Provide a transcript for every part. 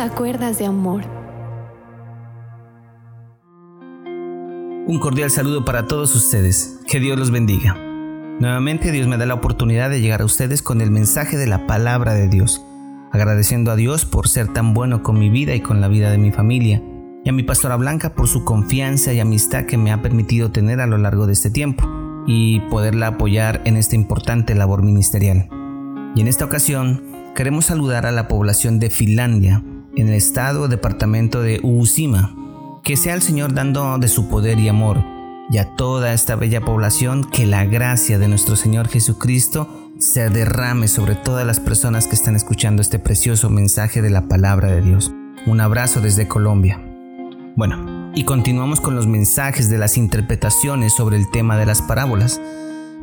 acuerdas de amor. Un cordial saludo para todos ustedes. Que Dios los bendiga. Nuevamente Dios me da la oportunidad de llegar a ustedes con el mensaje de la palabra de Dios, agradeciendo a Dios por ser tan bueno con mi vida y con la vida de mi familia, y a mi pastora Blanca por su confianza y amistad que me ha permitido tener a lo largo de este tiempo y poderla apoyar en esta importante labor ministerial. Y en esta ocasión queremos saludar a la población de Finlandia, en el estado o departamento de Uusima. Que sea el Señor dando de su poder y amor, y a toda esta bella población que la gracia de nuestro Señor Jesucristo se derrame sobre todas las personas que están escuchando este precioso mensaje de la palabra de Dios. Un abrazo desde Colombia. Bueno, y continuamos con los mensajes de las interpretaciones sobre el tema de las parábolas,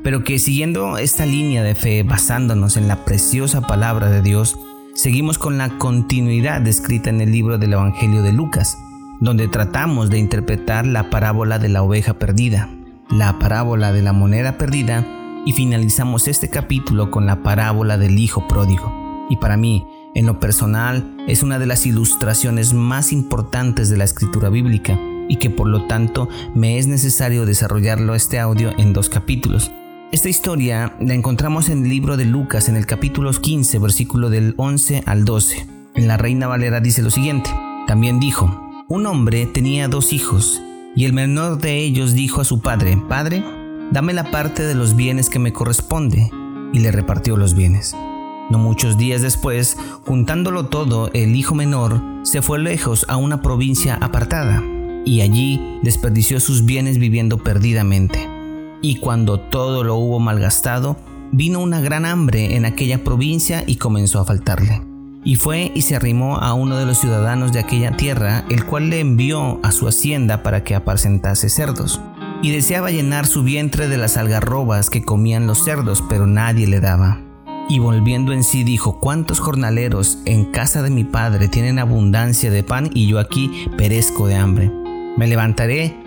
pero que siguiendo esta línea de fe, basándonos en la preciosa palabra de Dios, seguimos con la continuidad descrita en el libro del Evangelio de Lucas, donde tratamos de interpretar la parábola de la oveja perdida, la parábola de la moneda perdida y finalizamos este capítulo con la parábola del hijo pródigo. Y para mí, en lo personal, es una de las ilustraciones más importantes de la escritura bíblica y que por lo tanto me es necesario desarrollarlo este audio en dos capítulos. Esta historia la encontramos en el libro de Lucas en el capítulo 15, versículo del 11 al 12. En la Reina Valera dice lo siguiente, también dijo, un hombre tenía dos hijos, y el menor de ellos dijo a su padre, Padre, dame la parte de los bienes que me corresponde, y le repartió los bienes. No muchos días después, juntándolo todo, el hijo menor se fue lejos a una provincia apartada y allí desperdició sus bienes viviendo perdidamente. Y cuando todo lo hubo malgastado, vino una gran hambre en aquella provincia y comenzó a faltarle. Y fue y se arrimó a uno de los ciudadanos de aquella tierra, el cual le envió a su hacienda para que apacentase cerdos. Y deseaba llenar su vientre de las algarrobas que comían los cerdos, pero nadie le daba. Y volviendo en sí dijo, ¿cuántos jornaleros en casa de mi padre tienen abundancia de pan y yo aquí perezco de hambre? Me levantaré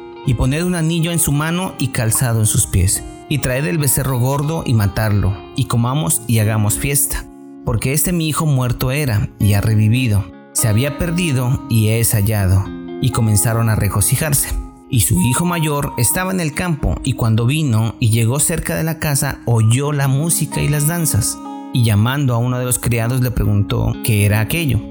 y poned un anillo en su mano y calzado en sus pies, y traed el becerro gordo y matadlo, y comamos y hagamos fiesta. Porque este mi hijo muerto era, y ha revivido, se había perdido y es hallado. Y comenzaron a regocijarse. Y su hijo mayor estaba en el campo, y cuando vino y llegó cerca de la casa, oyó la música y las danzas. Y llamando a uno de los criados le preguntó qué era aquello.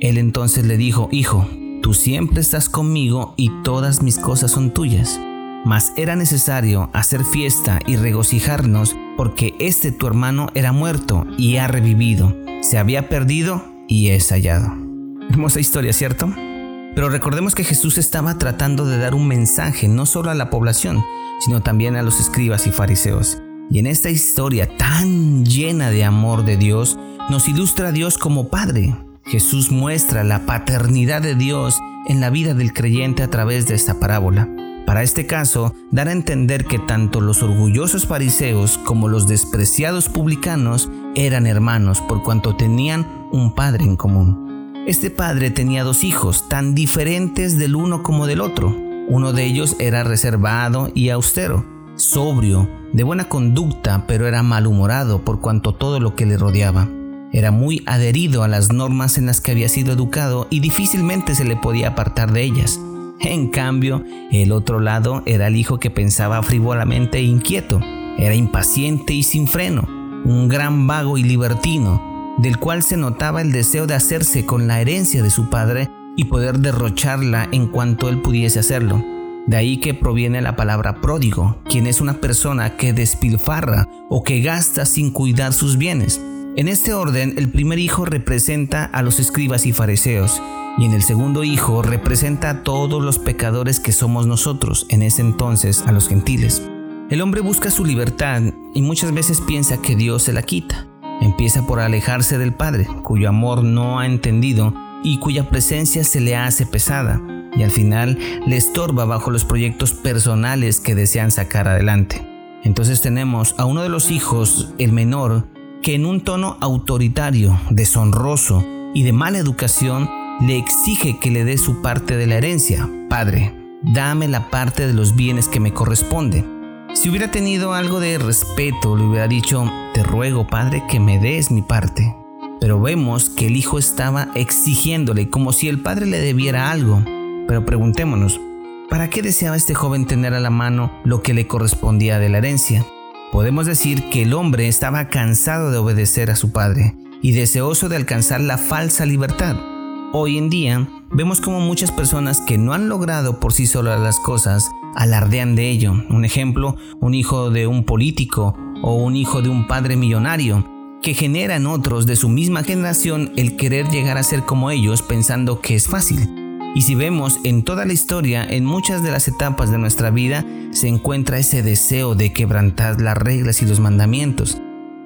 Él entonces le dijo, Hijo, tú siempre estás conmigo y todas mis cosas son tuyas. Mas era necesario hacer fiesta y regocijarnos porque este tu hermano era muerto y ha revivido, se había perdido y es hallado. Hermosa historia, ¿cierto? Pero recordemos que Jesús estaba tratando de dar un mensaje no solo a la población, sino también a los escribas y fariseos. Y en esta historia tan llena de amor de Dios, nos ilustra a Dios como Padre. Jesús muestra la paternidad de Dios en la vida del creyente a través de esta parábola. Para este caso, dar a entender que tanto los orgullosos fariseos como los despreciados publicanos eran hermanos por cuanto tenían un Padre en común. Este padre tenía dos hijos, tan diferentes del uno como del otro. Uno de ellos era reservado y austero, sobrio, de buena conducta, pero era malhumorado por cuanto todo lo que le rodeaba. Era muy adherido a las normas en las que había sido educado y difícilmente se le podía apartar de ellas. En cambio, el otro lado era el hijo que pensaba frívolamente e inquieto. Era impaciente y sin freno, un gran vago y libertino, del cual se notaba el deseo de hacerse con la herencia de su padre y poder derrocharla en cuanto él pudiese hacerlo. De ahí que proviene la palabra pródigo, quien es una persona que despilfarra o que gasta sin cuidar sus bienes. En este orden, el primer hijo representa a los escribas y fariseos, y en el segundo hijo representa a todos los pecadores que somos nosotros, en ese entonces a los gentiles. El hombre busca su libertad y muchas veces piensa que Dios se la quita. Empieza por alejarse del Padre, cuyo amor no ha entendido y cuya presencia se le hace pesada, y al final le estorba bajo los proyectos personales que desean sacar adelante. Entonces tenemos a uno de los hijos, el menor, que en un tono autoritario, deshonroso y de mala educación le exige que le dé su parte de la herencia. Padre, dame la parte de los bienes que me corresponde. Si hubiera tenido algo de respeto, le hubiera dicho, te ruego, Padre, que me des mi parte. Pero vemos que el hijo estaba exigiéndole como si el padre le debiera algo. Pero preguntémonos, ¿para qué deseaba este joven tener a la mano lo que le correspondía de la herencia? Podemos decir que el hombre estaba cansado de obedecer a su padre y deseoso de alcanzar la falsa libertad. Hoy en día vemos como muchas personas que no han logrado por sí solas las cosas alardean de ello. Un ejemplo, un hijo de un político o un hijo de un padre millonario, que genera en otros de su misma generación el querer llegar a ser como ellos pensando que es fácil. Y si vemos en toda la historia, en muchas de las etapas de nuestra vida, se encuentra ese deseo de quebrantar las reglas y los mandamientos.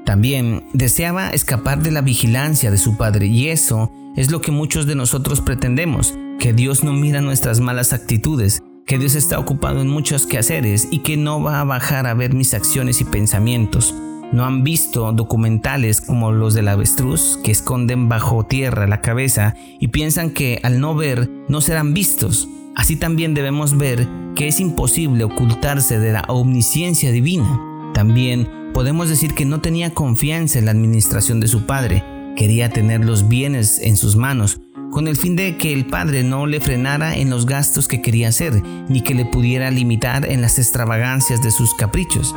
También deseaba escapar de la vigilancia de su padre y eso es lo que muchos de nosotros pretendemos, que Dios no mira nuestras malas actitudes, que Dios está ocupado en muchos quehaceres y que no va a bajar a ver mis acciones y pensamientos. No han visto documentales como los del avestruz que esconden bajo tierra la cabeza y piensan que al no ver no serán vistos. Así también debemos ver que es imposible ocultarse de la omnisciencia divina. También podemos decir que no tenía confianza en la administración de su padre, quería tener los bienes en sus manos, con el fin de que el padre no le frenara en los gastos que quería hacer, ni que le pudiera limitar en las extravagancias de sus caprichos.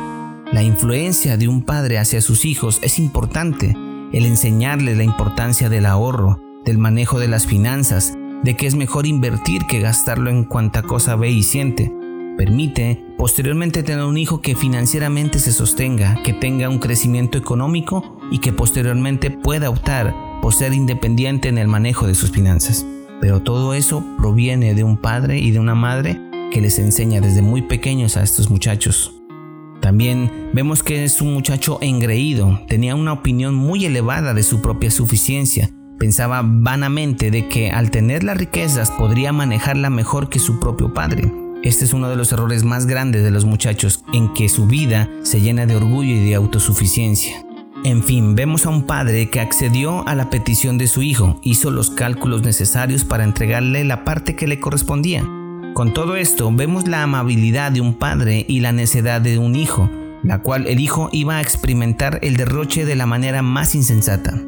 La influencia de un padre hacia sus hijos es importante, el enseñarles la importancia del ahorro, del manejo de las finanzas, de que es mejor invertir que gastarlo en cuanta cosa ve y siente. Permite posteriormente tener un hijo que financieramente se sostenga, que tenga un crecimiento económico y que posteriormente pueda optar por ser independiente en el manejo de sus finanzas. Pero todo eso proviene de un padre y de una madre que les enseña desde muy pequeños a estos muchachos. También vemos que es un muchacho engreído, tenía una opinión muy elevada de su propia suficiencia, pensaba vanamente de que al tener las riquezas podría manejarla mejor que su propio padre. Este es uno de los errores más grandes de los muchachos, en que su vida se llena de orgullo y de autosuficiencia. En fin, vemos a un padre que accedió a la petición de su hijo, hizo los cálculos necesarios para entregarle la parte que le correspondía. Con todo esto, vemos la amabilidad de un padre y la necedad de un hijo, la cual el hijo iba a experimentar el derroche de la manera más insensata.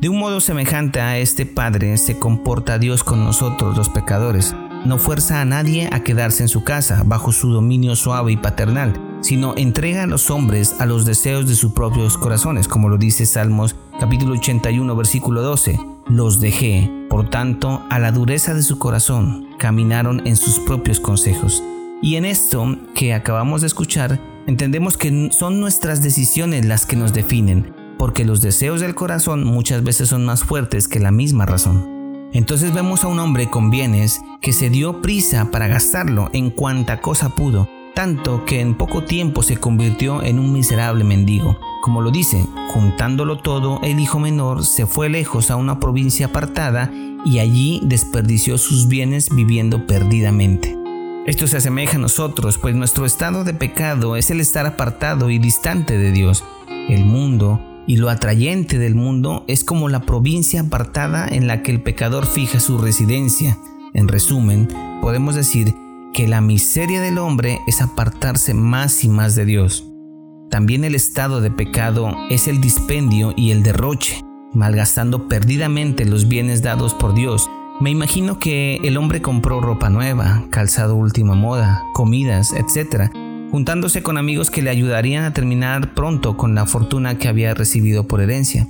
De un modo semejante a este padre se comporta Dios con nosotros los pecadores no fuerza a nadie a quedarse en su casa bajo su dominio suave y paternal, sino entrega a los hombres a los deseos de sus propios corazones, como lo dice Salmos capítulo 81 versículo 12. Los dejé, por tanto, a la dureza de su corazón, caminaron en sus propios consejos. Y en esto que acabamos de escuchar, entendemos que son nuestras decisiones las que nos definen, porque los deseos del corazón muchas veces son más fuertes que la misma razón. Entonces vemos a un hombre con bienes que se dio prisa para gastarlo en cuanta cosa pudo, tanto que en poco tiempo se convirtió en un miserable mendigo. Como lo dice, juntándolo todo, el hijo menor se fue lejos a una provincia apartada y allí desperdició sus bienes viviendo perdidamente. Esto se asemeja a nosotros, pues nuestro estado de pecado es el estar apartado y distante de Dios. El mundo, y lo atrayente del mundo es como la provincia apartada en la que el pecador fija su residencia. En resumen, podemos decir que la miseria del hombre es apartarse más y más de Dios. También el estado de pecado es el dispendio y el derroche, malgastando perdidamente los bienes dados por Dios. Me imagino que el hombre compró ropa nueva, calzado última moda, comidas, etc., juntándose con amigos que le ayudarían a terminar pronto con la fortuna que había recibido por herencia.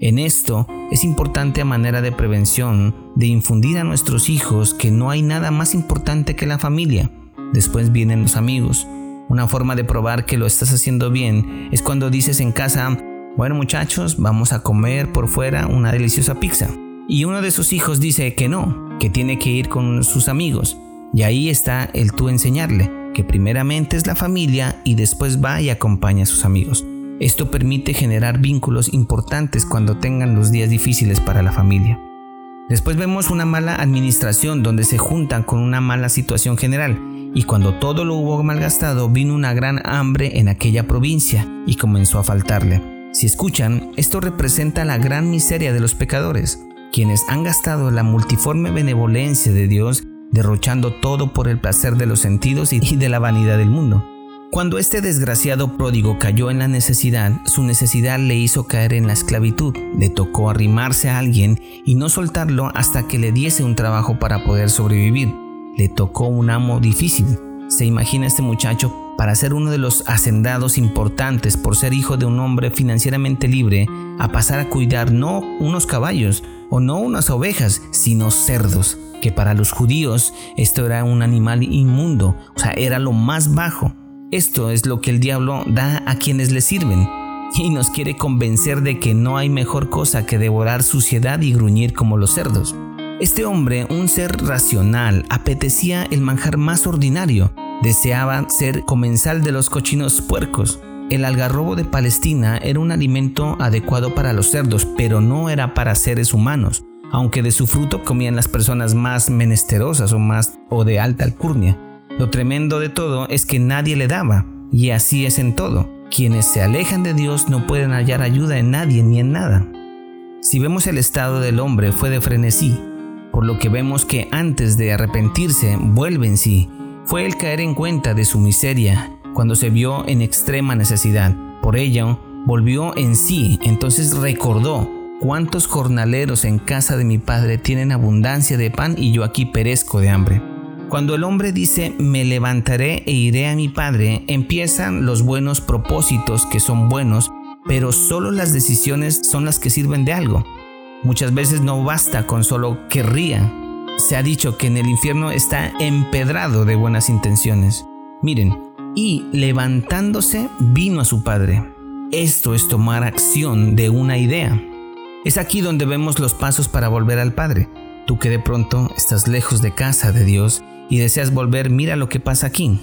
En esto es importante a manera de prevención de infundir a nuestros hijos que no hay nada más importante que la familia. Después vienen los amigos. Una forma de probar que lo estás haciendo bien es cuando dices en casa, bueno muchachos, vamos a comer por fuera una deliciosa pizza. Y uno de sus hijos dice que no, que tiene que ir con sus amigos. Y ahí está el tú enseñarle, que primeramente es la familia y después va y acompaña a sus amigos. Esto permite generar vínculos importantes cuando tengan los días difíciles para la familia. Después vemos una mala administración donde se juntan con una mala situación general y cuando todo lo hubo malgastado vino una gran hambre en aquella provincia y comenzó a faltarle. Si escuchan, esto representa la gran miseria de los pecadores, quienes han gastado la multiforme benevolencia de Dios derrochando todo por el placer de los sentidos y de la vanidad del mundo. Cuando este desgraciado pródigo cayó en la necesidad, su necesidad le hizo caer en la esclavitud. Le tocó arrimarse a alguien y no soltarlo hasta que le diese un trabajo para poder sobrevivir. Le tocó un amo difícil. Se imagina este muchacho para ser uno de los hacendados importantes por ser hijo de un hombre financieramente libre, a pasar a cuidar no unos caballos o no unas ovejas, sino cerdos, que para los judíos esto era un animal inmundo, o sea, era lo más bajo. Esto es lo que el diablo da a quienes le sirven y nos quiere convencer de que no hay mejor cosa que devorar suciedad y gruñir como los cerdos. Este hombre, un ser racional, apetecía el manjar más ordinario, deseaba ser comensal de los cochinos puercos. El algarrobo de Palestina era un alimento adecuado para los cerdos, pero no era para seres humanos, aunque de su fruto comían las personas más menesterosas o más o de alta alcurnia. Lo tremendo de todo es que nadie le daba, y así es en todo. Quienes se alejan de Dios no pueden hallar ayuda en nadie ni en nada. Si vemos el estado del hombre fue de frenesí, por lo que vemos que antes de arrepentirse vuelve en sí. Fue el caer en cuenta de su miseria cuando se vio en extrema necesidad. Por ello, volvió en sí, entonces recordó cuántos jornaleros en casa de mi padre tienen abundancia de pan y yo aquí perezco de hambre. Cuando el hombre dice me levantaré e iré a mi padre, empiezan los buenos propósitos que son buenos, pero solo las decisiones son las que sirven de algo. Muchas veces no basta con solo querría. Se ha dicho que en el infierno está empedrado de buenas intenciones. Miren, y levantándose vino a su padre. Esto es tomar acción de una idea. Es aquí donde vemos los pasos para volver al Padre. Tú que de pronto estás lejos de casa de Dios y deseas volver, mira lo que pasa aquí.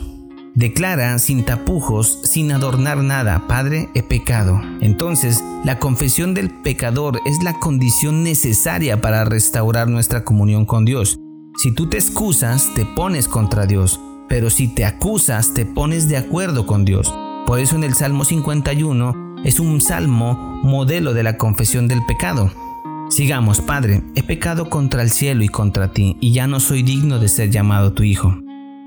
Declara sin tapujos, sin adornar nada, Padre, he pecado. Entonces, la confesión del pecador es la condición necesaria para restaurar nuestra comunión con Dios. Si tú te excusas, te pones contra Dios, pero si te acusas, te pones de acuerdo con Dios. Por eso en el Salmo 51 es un salmo modelo de la confesión del pecado. Sigamos, Padre, he pecado contra el cielo y contra ti, y ya no soy digno de ser llamado tu hijo.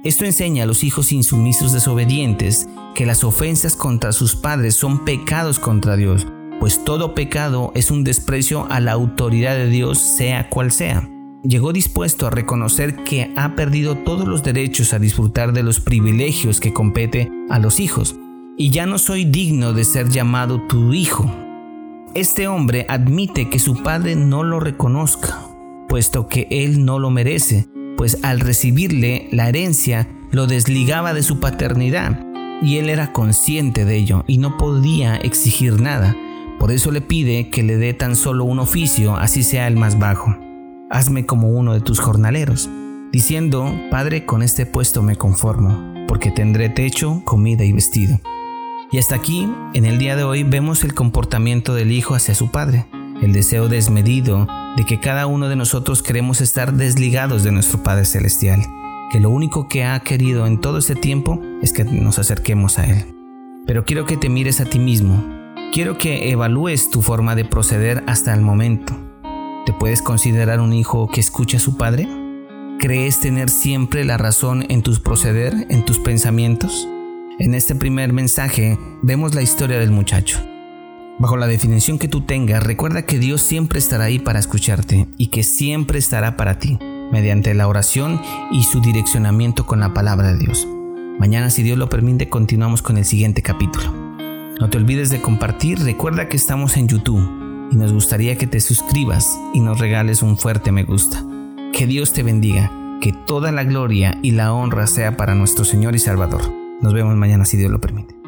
Esto enseña a los hijos insumisos desobedientes que las ofensas contra sus padres son pecados contra Dios, pues todo pecado es un desprecio a la autoridad de Dios sea cual sea. Llegó dispuesto a reconocer que ha perdido todos los derechos a disfrutar de los privilegios que compete a los hijos, y ya no soy digno de ser llamado tu hijo. Este hombre admite que su padre no lo reconozca, puesto que él no lo merece, pues al recibirle la herencia lo desligaba de su paternidad, y él era consciente de ello y no podía exigir nada. Por eso le pide que le dé tan solo un oficio, así sea el más bajo. Hazme como uno de tus jornaleros, diciendo, Padre, con este puesto me conformo, porque tendré techo, comida y vestido. Y hasta aquí, en el día de hoy, vemos el comportamiento del Hijo hacia su Padre, el deseo desmedido de que cada uno de nosotros queremos estar desligados de nuestro Padre Celestial, que lo único que ha querido en todo este tiempo es que nos acerquemos a Él. Pero quiero que te mires a ti mismo, quiero que evalúes tu forma de proceder hasta el momento. ¿Te puedes considerar un hijo que escucha a su Padre? ¿Crees tener siempre la razón en tus proceder, en tus pensamientos? En este primer mensaje vemos la historia del muchacho. Bajo la definición que tú tengas, recuerda que Dios siempre estará ahí para escucharte y que siempre estará para ti, mediante la oración y su direccionamiento con la palabra de Dios. Mañana, si Dios lo permite, continuamos con el siguiente capítulo. No te olvides de compartir, recuerda que estamos en YouTube y nos gustaría que te suscribas y nos regales un fuerte me gusta. Que Dios te bendiga, que toda la gloria y la honra sea para nuestro Señor y Salvador. Nos vemos mañana si Dios lo permite.